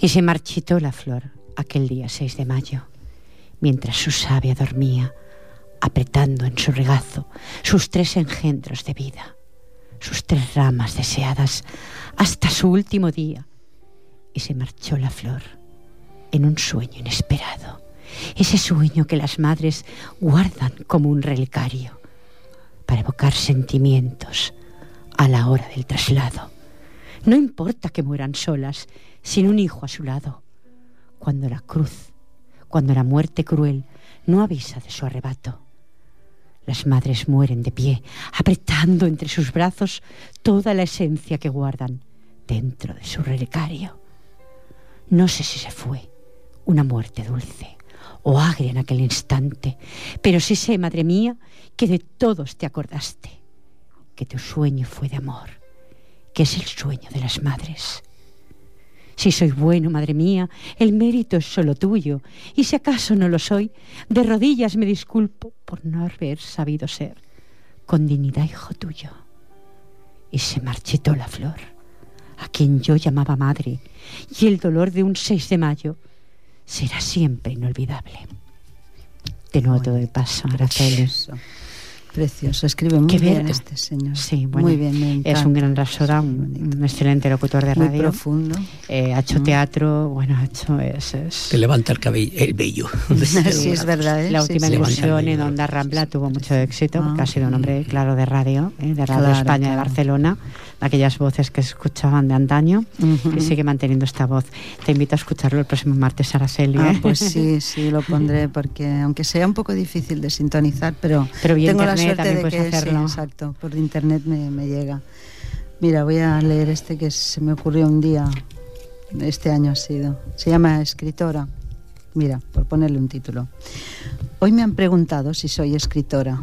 Y se marchitó la flor aquel día 6 de mayo, mientras su sabia dormía, apretando en su regazo sus tres engendros de vida sus tres ramas deseadas hasta su último día. Y se marchó la flor en un sueño inesperado, ese sueño que las madres guardan como un relicario para evocar sentimientos a la hora del traslado. No importa que mueran solas, sin un hijo a su lado, cuando la cruz, cuando la muerte cruel no avisa de su arrebato las madres mueren de pie, apretando entre sus brazos toda la esencia que guardan dentro de su relicario. No sé si se fue una muerte dulce o agria en aquel instante, pero sí sé, madre mía, que de todos te acordaste, que tu sueño fue de amor, que es el sueño de las madres. Si soy bueno, madre mía, el mérito es solo tuyo, y si acaso no lo soy, de rodillas me disculpo por no haber sabido ser con dignidad hijo tuyo. Y se marchitó la flor, a quien yo llamaba madre, y el dolor de un 6 de mayo será siempre inolvidable. De nuevo todo de paso, Araceli. Precioso, escribe muy bien este señor. Sí, muy bien. es un gran rapsoda, un, excelente locutor de radio. Muy profundo. Eh, ha hecho teatro, bueno, ha hecho. Es, es... Que levanta el cabello, el vello. sí, es verdad. ¿eh? La última ilusión en Onda Rambla tuvo mucho éxito, porque ha sido un hombre, claro, de radio, ¿eh? de Radio España de Barcelona aquellas voces que se escuchaban de antaño y sigue manteniendo esta voz. Te invito a escucharlo el próximo martes, Araceli. Ah, ¿eh? pues sí, sí, lo pondré porque aunque sea un poco difícil de sintonizar, pero, tengo la suerte de que hacerlo. exacto, por internet me, me llega. Mira, voy a leer este que se me ocurrió un día, este año ha sido. Se llama Escritora. Mira, por ponerle un título. Hoy me han preguntado si soy escritora.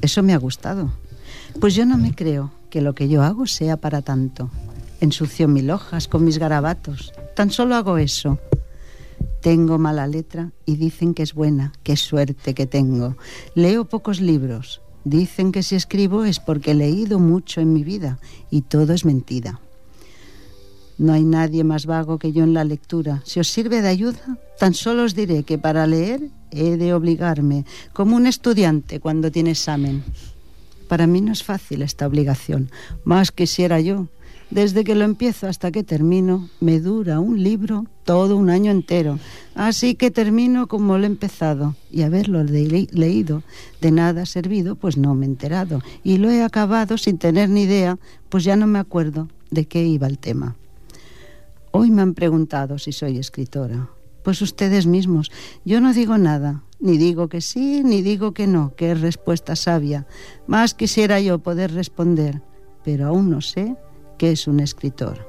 Eso me ha gustado. Pues yo no me creo que lo que yo hago sea para tanto. Ensucio mil hojas con mis garabatos. Tan solo hago eso. Tengo mala letra y dicen que es buena. Qué suerte que tengo. Leo pocos libros. Dicen que si escribo es porque he leído mucho en mi vida y todo es mentira. No hay nadie más vago que yo en la lectura. Si os sirve de ayuda, tan solo os diré que para leer he de obligarme, como un estudiante cuando tiene examen. Para mí no es fácil esta obligación, más quisiera yo. Desde que lo empiezo hasta que termino, me dura un libro todo un año entero. Así que termino como lo he empezado. Y haberlo le leído de nada servido, pues no me he enterado. Y lo he acabado sin tener ni idea, pues ya no me acuerdo de qué iba el tema. Hoy me han preguntado si soy escritora. Pues ustedes mismos. Yo no digo nada, ni digo que sí, ni digo que no, que es respuesta sabia. Más quisiera yo poder responder, pero aún no sé qué es un escritor.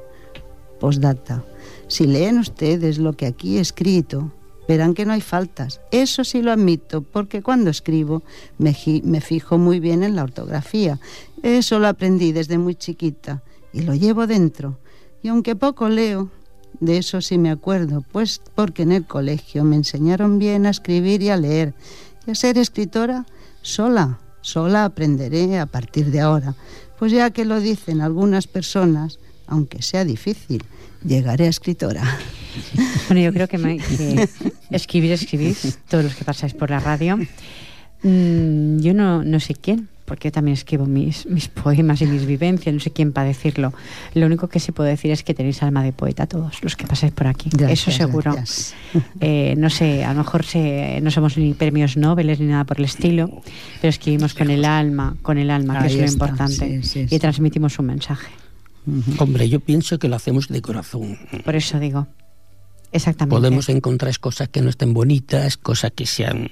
Postdata. Si leen ustedes lo que aquí he escrito, verán que no hay faltas. Eso sí lo admito, porque cuando escribo me, me fijo muy bien en la ortografía. Eso lo aprendí desde muy chiquita y lo llevo dentro. Y aunque poco leo, de eso sí me acuerdo, pues porque en el colegio me enseñaron bien a escribir y a leer. Y a ser escritora sola, sola aprenderé a partir de ahora. Pues ya que lo dicen algunas personas, aunque sea difícil, llegaré a escritora. Bueno, yo creo que, me, que escribir, escribir, todos los que pasáis por la radio. Mm, yo no, no sé quién, porque yo también escribo mis, mis poemas y mis vivencias, no sé quién para decirlo. Lo único que se puede decir es que tenéis alma de poeta todos los que pasáis por aquí. Gracias, Eso seguro. Eh, no sé, a lo mejor se, no somos ni premios Nobel ni nada por el estilo, pero escribimos con el alma, con el alma, que Ahí es lo está, importante, sí, sí, y sí. transmitimos un mensaje. Hombre, yo pienso que lo hacemos de corazón. Por eso digo, exactamente. Podemos encontrar cosas que no estén bonitas, cosas que sean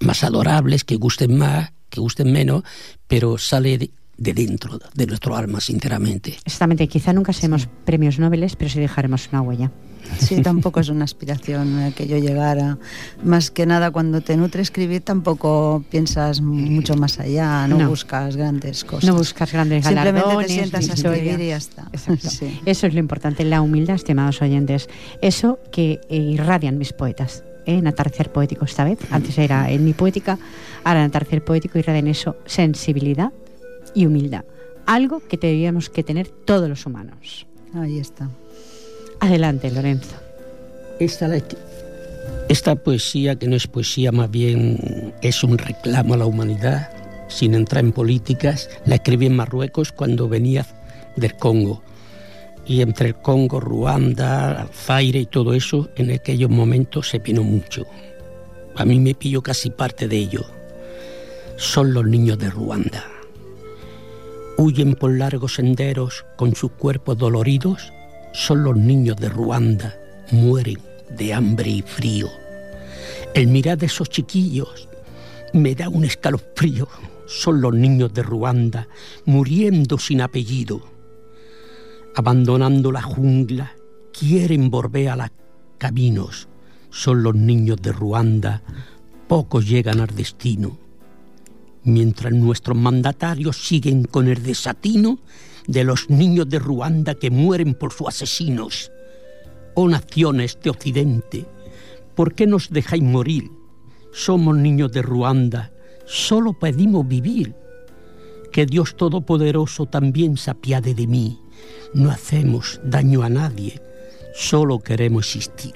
más adorables, que gusten más, que gusten menos, pero sale de, de dentro, de nuestro alma, sinceramente. Exactamente, quizá nunca seamos premios Nobel, pero sí dejaremos una huella. Sí, tampoco es una aspiración eh, que yo llegara. Más que nada, cuando te nutre escribir, tampoco piensas mucho más allá, no, No. buscas grandes cosas. No buscas grandes Simplemente galardones, te sientas a escribir y ya está. Exacto. Sí. Eso es lo importante, la humildad, estimados oyentes. Eso que eh, irradian mis poetas. En atardecer poético esta vez. Antes era en mi poética, ahora en atardecer poético irradian eso, sensibilidad y humildad. Algo que deberíamos que tener todos los humanos. Ahí está. Adelante, Lorenzo. Esta, la- esta poesía, que no es poesía, más bien es un reclamo a la humanidad, sin entrar en políticas, la escribí en Marruecos cuando venía del Congo. Y entre el Congo, Ruanda, Zaire y todo eso, en aquellos momentos se penó mucho. A mí me pilló casi parte de ello. Son los niños de Ruanda. Huyen por largos senderos con sus cuerpos doloridos. Son los niños de Ruanda. Mueren de hambre y frío. El mirar de esos chiquillos me da un escalofrío. Son los niños de Ruanda muriendo sin apellido. Abandonando la jungla, quieren volver a los caminos. Son los niños de Ruanda, pocos llegan al destino. Mientras nuestros mandatarios siguen con el desatino de los niños de Ruanda que mueren por sus asesinos. Oh naciones de Occidente, ¿por qué nos dejáis morir? Somos niños de Ruanda, solo pedimos vivir. Que Dios Todopoderoso también se apiade de mí. No hacemos daño a nadie, solo queremos existir.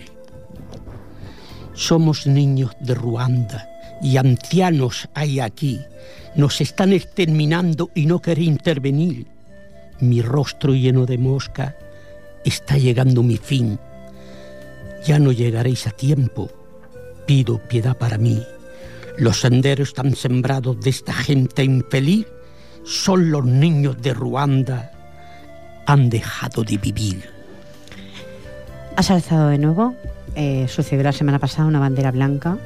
Somos niños de Ruanda y ancianos hay aquí. Nos están exterminando y no queréis intervenir. Mi rostro lleno de mosca está llegando mi fin. Ya no llegaréis a tiempo. Pido piedad para mí. Los senderos están sembrados de esta gente infeliz son los niños de Ruanda, han dejado de vivir. Has alzado de nuevo, eh, sucedió la semana pasada, una bandera blanca,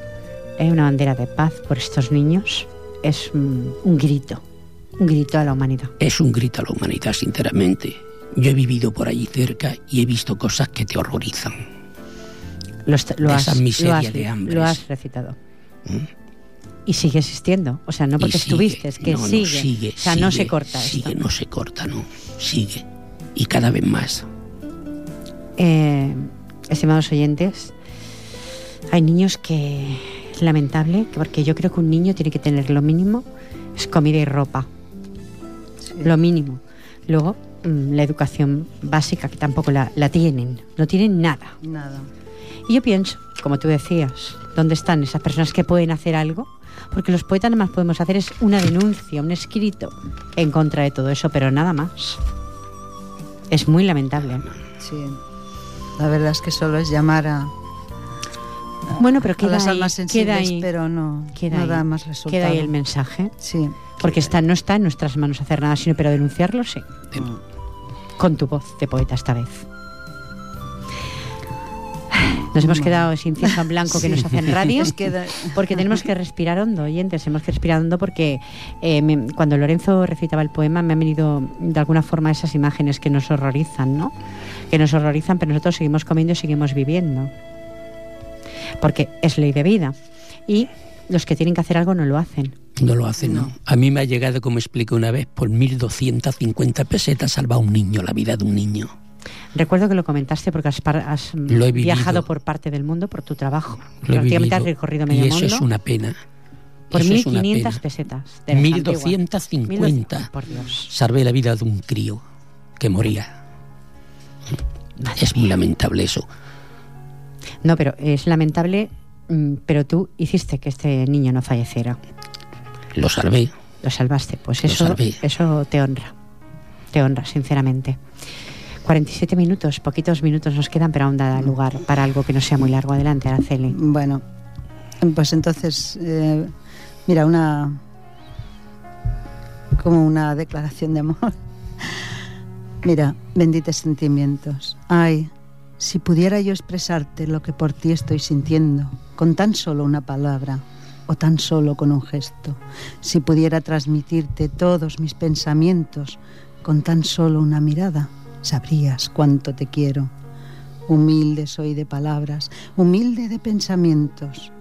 eh, una bandera de paz por estos niños. Es mm, un grito, un grito a la humanidad. Es un grito a la humanidad, sinceramente. Yo he vivido por allí cerca y he visto cosas que te horrorizan. Lo, lo Esa has, miseria lo has- de hambre. lo has recitado. ¿Mm? Y sigue existiendo. O sea, no porque sigue. estuviste, es que No, no, sigue. sigue, O sea, no sigue, se corta Sigue, esto. no se corta, no. Sigue. Y cada vez más. Eh, estimados oyentes, hay niños que es lamentable, que- porque yo creo que un niño tiene que tener lo mínimo, es comida y ropa, Sí. lo mínimo. Luego, mm, la educación básica, que tampoco la, la tienen, no tienen nada. Nada. Y yo pienso, como tú decías, ¿dónde están esas personas que pueden hacer algo? Porque los poetas nada más podemos hacer es una denuncia, un escrito en contra de todo eso, pero nada más. Es muy lamentable. Sí. La verdad es que solo es llamar a, Bueno, pero a queda las ahí, almas queda sensibles, ahí, pero no, queda no ahí, da más resultado. queda ahí el mensaje. Sí. Porque está, no está en nuestras manos hacer nada, sino pero denunciarlo sí. Mm. Con tu voz de poeta esta vez. Nos hemos Bueno. quedado sin incienso en blanco que nos hacen radio. Es que da- Porque tenemos que respirar hondo, oyentes, tenemos que respirar hondo porque eh, me- cuando Lorenzo recitaba el poema me han venido de alguna forma esas imágenes que nos horrorizan, ¿no? Que nos horrorizan, pero nosotros seguimos comiendo y seguimos viviendo. Porque es ley de vida. Y los que tienen que hacer algo no lo hacen. No lo hacen, ¿no? A mí me ha llegado, como expliqué una vez, por 1.250 pesetas salva a un niño, la vida de un niño. Recuerdo que lo comentaste porque has, has, mm, viajado por parte del mundo por tu trabajo. Lo Prácticamente has recorrido y medio eso mundo es una pena. por Eso es una 1.500 pena. pesetas. de las antiguas. 1.250. Por Dios. Salvé la vida de un crío que moría. Es muy lamentable eso. No, pero es lamentable, mm, pero tú hiciste que este niño no falleciera. Lo salvé. Lo salvaste. Pues eso, eso te honra. Te honra, sinceramente. 47 minutos, poquitos minutos nos quedan, pero aún da lugar para algo que no sea muy largo. Adelante, Araceli. Bueno, pues entonces, eh, mira, una. como una declaración de amor. Mira, benditos sentimientos. Ay, si pudiera yo expresarte lo que por ti estoy sintiendo, con tan solo una palabra o tan solo con un gesto, si pudiera transmitirte todos mis pensamientos con tan solo una mirada, sabrías cuánto te quiero. Humilde soy de palabras, humilde de pensamientos,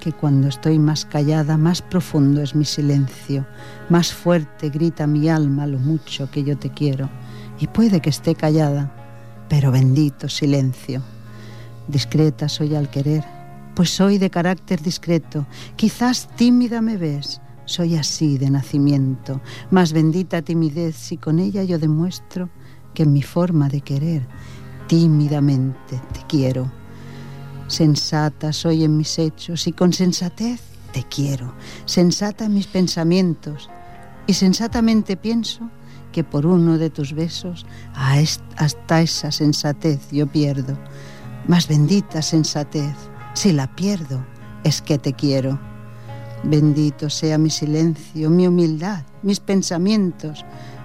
que cuando estoy más callada, más profundo es mi silencio, más fuerte grita mi alma lo mucho que yo te quiero, y puede que esté callada, pero bendito silencio. Discreta soy al querer, pues soy de carácter discreto, quizás tímida me ves, soy así de nacimiento, más bendita timidez si con ella yo demuestro que en mi forma de querer tímidamente te quiero. Sensata soy en mis hechos y con sensatez te quiero. Sensata en mis pensamientos y sensatamente pienso que por uno de tus besos hasta esa sensatez yo pierdo. Más bendita sensatez, si la pierdo es que te quiero. Bendito sea mi silencio, mi humildad, mis pensamientos.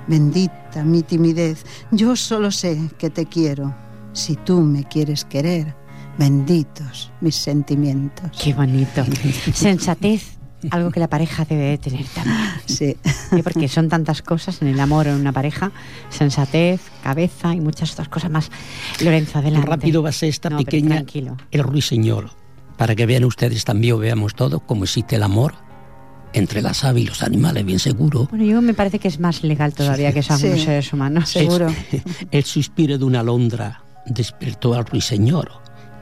Bendita mi timidez, yo solo sé que te quiero. Si tú me quieres querer, benditos mis sentimientos. Qué bonito. Sensatez, algo que la pareja debe de tener también. Sí. ¿sí? Porque son tantas cosas en el amor o en una pareja, sensatez, cabeza y muchas otras cosas más. Lorenzo, adelante. Rápido va a ser esta No, pequeña, tranquilo. el ruiseñor, para que vean ustedes también, o veamos todos, cómo existe el amor entre las aves y los animales, bien seguro. Bueno, yo me parece que es más legal todavía que sean Sí. los seres humanos. Seguro. El suspiro de una alondra despertó al ruiseñor,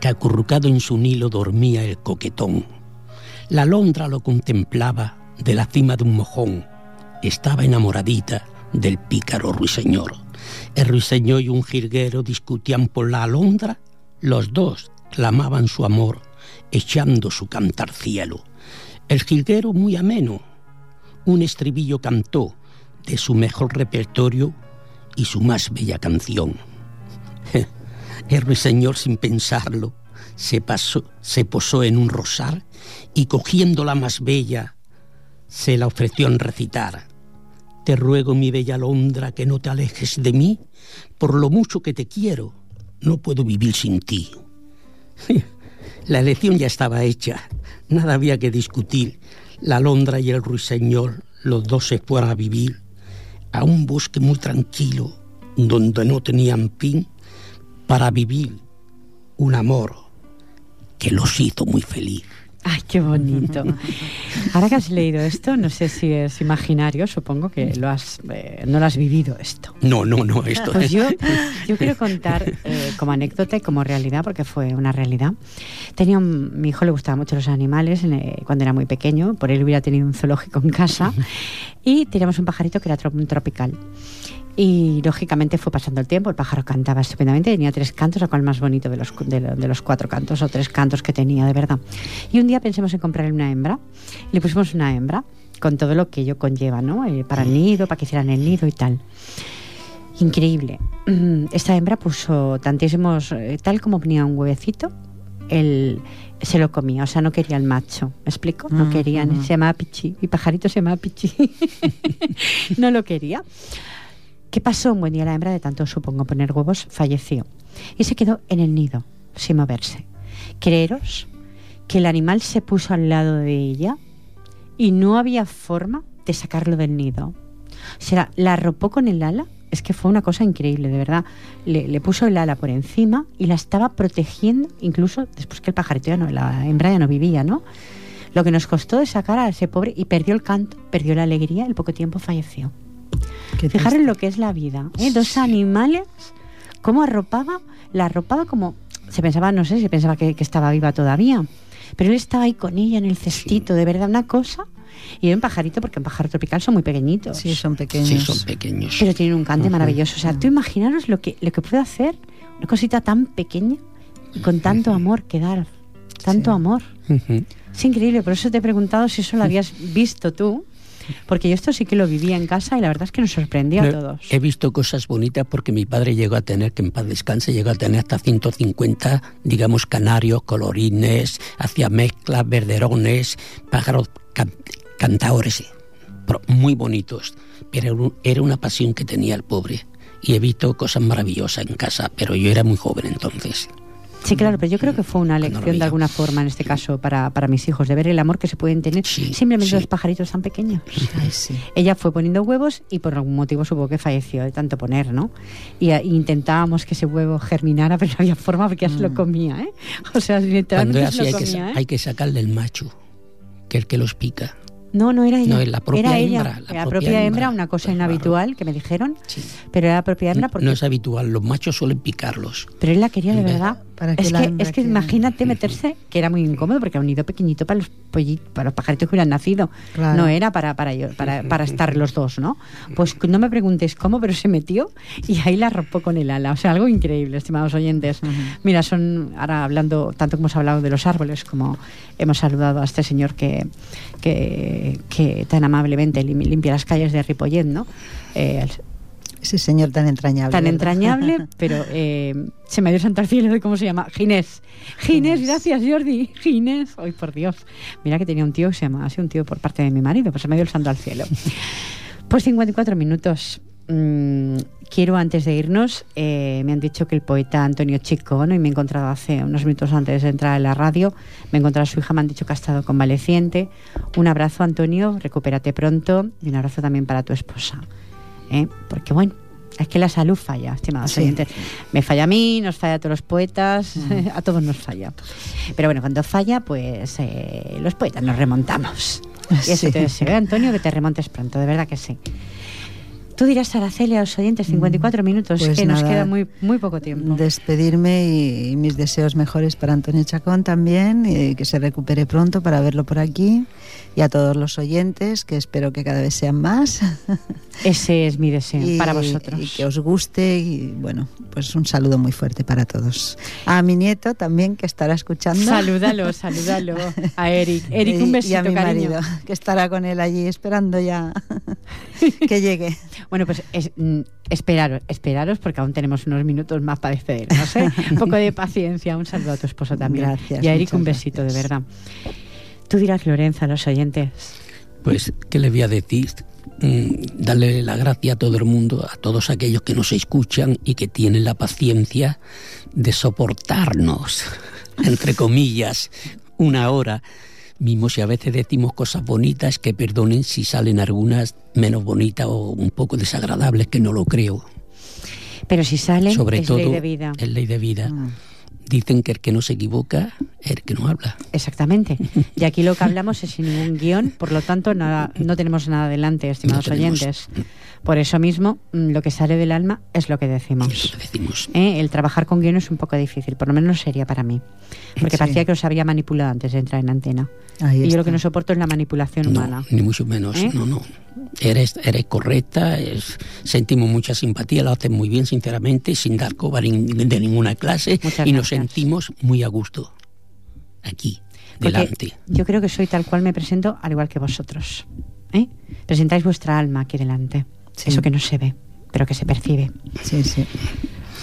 que acurrucado en su nilo dormía el coquetón. La alondra lo contemplaba de la cima de un mojón. Estaba enamoradita del pícaro ruiseñor. El ruiseñor y un jilguero discutían por la alondra. Los dos clamaban su amor, echando su cantar cielo. El jilguero muy ameno, un estribillo cantó de su mejor repertorio y su más bella canción. El ruiseñor, sin pensarlo, se, pasó, se posó en un rosar y cogiendo la más bella, se la ofreció en recitar. Te ruego, mi bella Alondra, que no te alejes de mí, por lo mucho que te quiero, no puedo vivir sin ti. La elección ya estaba hecha, nada había que discutir. La Alondra y el ruiseñor, los dos se fueron a vivir a un bosque muy tranquilo, donde no tenían fin, para vivir un amor que los hizo muy feliz. Ay, qué bonito. Ahora que has leído esto, no sé si es imaginario, supongo que lo has, eh, no lo has vivido esto. No, no, no, esto Pues yo, yo quiero contar eh, como anécdota y como realidad, porque fue una realidad. Tenía un- mi hijo le gustaban mucho los animales eh, cuando era muy pequeño, por él hubiera tenido un zoológico en casa, y teníamos un pajarito que era un tropical. Y lógicamente fue pasando el tiempo, el pájaro cantaba estupendamente, tenía tres cantos, lo cual más bonito de los, de, de los cuatro cantos o tres cantos que tenía, de verdad. Y un día pensamos en comprarle una hembra, y le pusimos una hembra, con todo lo que ello conlleva, ¿no? Eh, para el nido, para que hicieran el nido y tal. Increíble. Esta hembra puso tantísimos, eh, tal como ponía un huevecito, él se lo comía, o sea, no quería el macho, ¿me explico? No Mm, querían, ujú. se llamaba Pichi, mi pajarito se llamaba Pichi. no lo quería. ¿Qué pasó? Un buen día la hembra, de tanto supongo poner huevos, falleció. Y se quedó en el nido, sin moverse. Creeros que el animal se puso al lado de ella y no había forma de sacarlo del nido. O sea, la arropó con el ala. Es que fue una cosa increíble, de verdad. Le, le puso el ala por encima y la estaba protegiendo, incluso después que el pajarito ya no, la hembra ya no vivía, ¿no? Lo que nos costó de sacar a ese pobre y perdió el canto, perdió la alegría, al poco tiempo falleció. Qué Fijaros triste. lo que es la vida. ¿eh? Dos animales, cómo arropaba, la arropaba como. Se pensaba, no sé, se pensaba que, que estaba viva todavía. Pero él estaba ahí con ella en el cestito, de verdad, una cosa. Y era un pajarito, porque un pájaro tropical son muy pequeñitos. Sí, son pequeños. Sí, son pequeños. Pero tienen un cante maravilloso. O sea, tú imaginaros lo que, lo que puede hacer una cosita tan pequeña y con tanto amor que dar. Tanto Sí. amor. Ujú. Es increíble, por eso te he preguntado si eso lo habías visto tú. Porque yo esto sí que lo vivía en casa y la verdad es que nos sorprendió a No, todos. He visto cosas bonitas porque mi padre llegó a tener, que en paz descanse, llegó a tener hasta 150, digamos, canarios, colorines, hacía mezclas, verderones, pájaros can- cantaores, pero muy bonitos. Pero era una pasión que tenía el pobre. Y he visto cosas maravillosas en casa, pero yo era muy joven entonces. Sí, claro, pero yo creo que fue una lección de alguna forma, en este caso, para, para mis hijos, de ver el amor que se pueden tener Sí, simplemente sí. los pajaritos tan pequeños. Ay, sí. Ella fue poniendo huevos y por algún motivo supongo que falleció de tanto poner, ¿no? Y, a- y intentábamos que ese huevo germinara, pero no había forma porque ya se lo comía, ¿eh? O sea, literalmente es se lo hay que, comía, sa- ¿eh? hay que sacarle el macho, que es el que los pica. No, no era ella. No, la propia era ella. hembra, la la propia propia hembra, una cosa Pues inhabitual que me dijeron, Sí. pero era la propia hembra porque No es habitual, los machos suelen picarlos. Pero él la quería de verdad. Para que es, que, es que imagínate meterse, que era muy incómodo, porque era un nido pequeñito para los pollitos, para los pajaritos que hubieran nacido. Claro. No era para, para, para, para estar los dos, ¿no? Pues no me preguntes cómo, pero se metió y ahí la arropó con el ala. O sea, algo increíble, estimados oyentes. Mira, son, ahora hablando, tanto como hemos hablado de los árboles, como hemos saludado a este señor que, que, que tan amablemente lim- limpia las calles de Ripollet, ¿no? Eh, Ese señor tan entrañable. tan ¿verdad? entrañable, pero eh, se me dio santo al cielo de cómo se llama. Ginés. Ginés, gracias Jordi. Ginés. Ay, por Dios. Mira que tenía un tío que se llama así, un tío por parte de mi marido, pues se me dio el santo al cielo. Pues 54 minutos. Mm, quiero antes de irnos, eh, me han dicho que el poeta Antonio Chico, ¿no? y me he encontrado hace unos minutos antes de entrar en la radio, me he encontrado a su hija, me han dicho que ha estado convaleciente. Un abrazo Antonio, recupérate pronto y un abrazo también para tu esposa. ¿Eh? Porque bueno, es que la salud falla, estimados Sí. oyentes. Me falla a mí, nos falla a todos los poetas, a todos nos falla. Pero bueno, cuando falla, pues eh, los poetas nos remontamos. Y eso te deseo, ¿eh, Antonio, que te remontes pronto, de verdad que sí. Tú dirás, Araceli, a los oyentes, 54 minutos, Pues que nos nada, queda muy, muy poco tiempo. Despedirme y, mis deseos mejores para Antonio Chacón también, y que se recupere pronto para verlo por aquí. Y a todos los oyentes, que espero que cada vez sean más. Ese es mi deseo y, para vosotros. y que os guste. Y bueno, pues un saludo muy fuerte para todos. A mi nieto también, que estará escuchando. Salúdalo, salúdalo a Eric. Eric, un besito, y a mi cariño. marido, que estará con él allí esperando ya que llegue. Bueno, pues es- mm, esperaros, esperaros porque aún tenemos unos minutos más para despedirnos. ¿eh? Un poco de paciencia. Un saludo a tu esposo también. Gracias, Y a Eric un besito, gracias. de verdad. Tú dirás, Lorenza, a los oyentes. Pues, ¿qué le voy a decir? Mm, darle la gracia a todo el mundo, a todos aquellos que nos escuchan y que tienen la paciencia de soportarnos, entre comillas, una hora. Mismo si a veces decimos cosas bonitas, que perdonen si salen algunas menos bonitas o un poco desagradables, que no lo creo. Pero si salen, Sobre es todo, ley de vida. es ley de vida. Dicen que el que no se equivoca es el que no habla. Exactamente. Y aquí lo que hablamos es sin ningún guion, por lo tanto nada, no tenemos nada delante, estimados No tenemos. oyentes. Por eso mismo, mm, lo que sale del alma es lo que decimos. Eso que decimos. ¿Eh? El trabajar con guion es un poco difícil, por lo menos sería para mí. Porque Sí. parecía que os había manipulado antes de entrar en antena. Ahí y yo lo que no soporto es la manipulación No, humana. ni mucho menos. ¿Eh? No, no. Eres, eres correcta, es- sentimos mucha simpatía, lo haces muy bien, sinceramente, sin dar coba de ninguna clase Muchas y nos sentimos muy a gusto. Aquí, Porque delante. Yo creo que soy tal cual me presento, al igual que vosotros. ¿Eh? Presentáis vuestra alma aquí delante. Sí. Eso que no se ve, pero que se percibe. Sí, sí.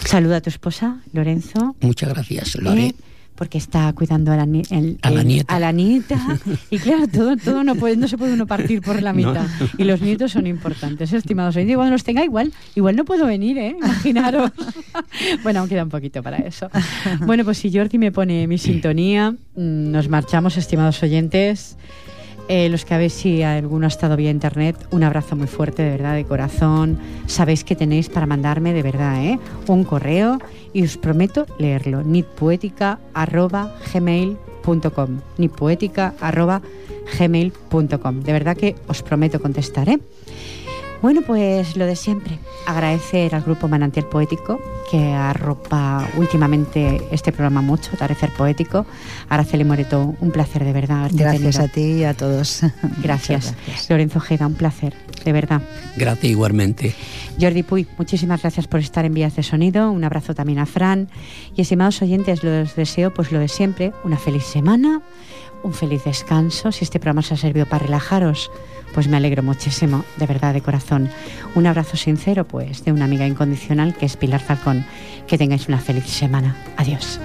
Saluda a tu esposa, Lorenzo. Muchas gracias, lo haré. ¿eh? Porque está cuidando a la, el- A la el- nieta. a la nieta. Y claro, todo, todo no, puede, no se puede uno partir por la No. mitad. Y los nietos son importantes, ¿eh, estimados oyentes. Y cuando los tenga igual, igual no puedo venir, ¿eh? Imaginaros. bueno, aún queda un poquito para eso. Bueno, pues si Jordi me pone mi sintonía, mm, nos marchamos, estimados oyentes. Eh, los que habéis, si alguno ha estado vía internet, un abrazo muy fuerte, de verdad, de corazón. Sabéis que tenéis para mandarme, de verdad, ¿eh? un correo y os prometo leerlo. nitpoética.gmail.com nitpoética.gmail.com De verdad que os prometo contestar, ¿eh? Bueno, pues lo de siempre. Agradecer al grupo Manantial Poético que arropa últimamente este programa mucho, Tarecer Poético. Araceli Moreto, un placer de verdad. Gracias tenido. a ti y a todos. Gracias. Lorenzo Ojeda, un placer, de verdad. Gracias igualmente. Jordi Puy, muchísimas gracias por estar en Vías de Sonido. Un abrazo también a Fran. Y estimados oyentes, los deseo pues lo de siempre, una feliz semana, un feliz descanso. Si este programa os ha servido para relajaros, pues me alegro muchísimo, de verdad, de corazón. Un abrazo sincero, pues, de una amiga incondicional que es Pilar Falcón. Que tengáis una feliz semana. Adiós.